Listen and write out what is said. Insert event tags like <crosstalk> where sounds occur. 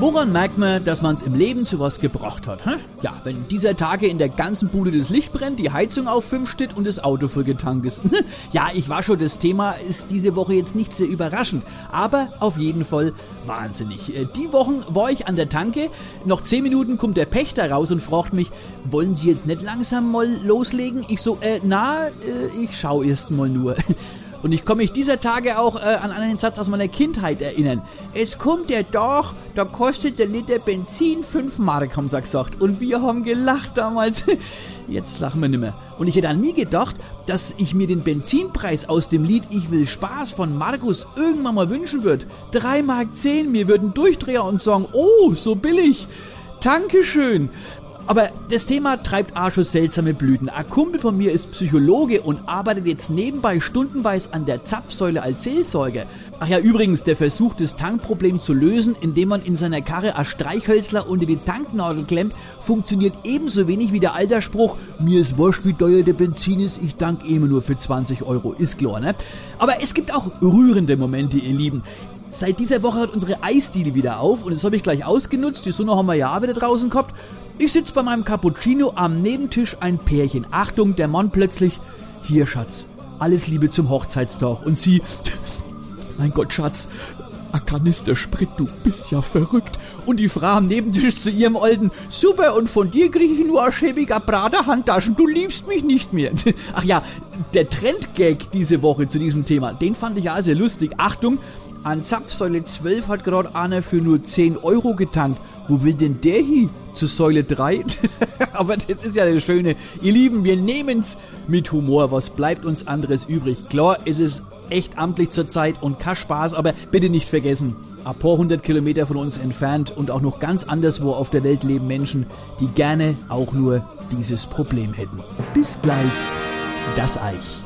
Woran merkt man, dass man es im Leben zu was gebracht hat? Hä? Ja, wenn dieser Tage in der ganzen Bude das Licht brennt, die Heizung auf 5 steht und das Auto voll getankt ist. <laughs> ja, ich war schon, das Thema ist diese Woche jetzt nicht sehr überraschend, aber auf jeden Fall wahnsinnig. Äh, die Wochen war ich an der Tanke, noch 10 Minuten kommt der Pächter raus und fragt mich, wollen Sie jetzt nicht langsam mal loslegen? Ich so, äh, na, äh, ich schau erst mal nur. <laughs> Und ich komme mich dieser Tage auch äh, an einen Satz aus meiner Kindheit erinnern. Es kommt ja doch, da kostet der Liter Benzin 5 Mark, haben sie gesagt. Und wir haben gelacht damals. <laughs> Jetzt lachen wir nicht mehr. Und ich hätte nie gedacht, dass ich mir den Benzinpreis aus dem Lied Ich will Spaß von Markus irgendwann mal wünschen würde. 3 Mark 10, mir würden Durchdreher und sagen, oh, so billig. Dankeschön. Aber das Thema treibt schon seltsame Blüten. Ein Kumpel von mir ist Psychologe und arbeitet jetzt nebenbei stundenweise an der Zapfsäule als Seelsorger. Ach ja, übrigens, der Versuch, das Tankproblem zu lösen, indem man in seiner Karre ein Streichhölzler unter die Tanknadel klemmt, funktioniert ebenso wenig wie der Altersspruch, mir ist wurscht, wie teuer der Benzin ist, ich dank immer nur für 20 Euro. Ist klar, ne? Aber es gibt auch rührende Momente, ihr Lieben. Seit dieser Woche hat unsere Eisdiele wieder auf und das habe ich gleich ausgenutzt. Die Sonne haben wir ja auch wieder draußen gehabt. Ich sitze bei meinem Cappuccino am Nebentisch ein Pärchen. Achtung, der Mann plötzlich. Hier, Schatz. Alles Liebe zum Hochzeitstag. Und sie. <laughs> Mein Gott, Schatz. A Kanister Sprit, du bist ja verrückt. Und die Frau am Nebentisch zu ihrem Alten. Super, und von dir kriege ich nur ein schäbiger Praterhandtaschen. Du liebst mich nicht mehr. <laughs> Ach ja, der Trendgag diese Woche zu diesem Thema, den fand ich ja sehr lustig. Achtung, an Zapfsäule 12 hat gerade einer für nur 10 Euro getankt. Wo will denn der hier? Zu Säule 3? <laughs> Aber das ist ja das Schöne. Ihr Lieben, wir nehmen's mit Humor. Was bleibt uns anderes übrig? Klar, es ist echt amtlich zur Zeit und kein Spaß, aber bitte nicht vergessen, ein paar hundert Kilometer von uns entfernt und auch noch ganz anderswo auf der Welt leben Menschen, die gerne auch nur dieses Problem hätten. Bis gleich, das Eich.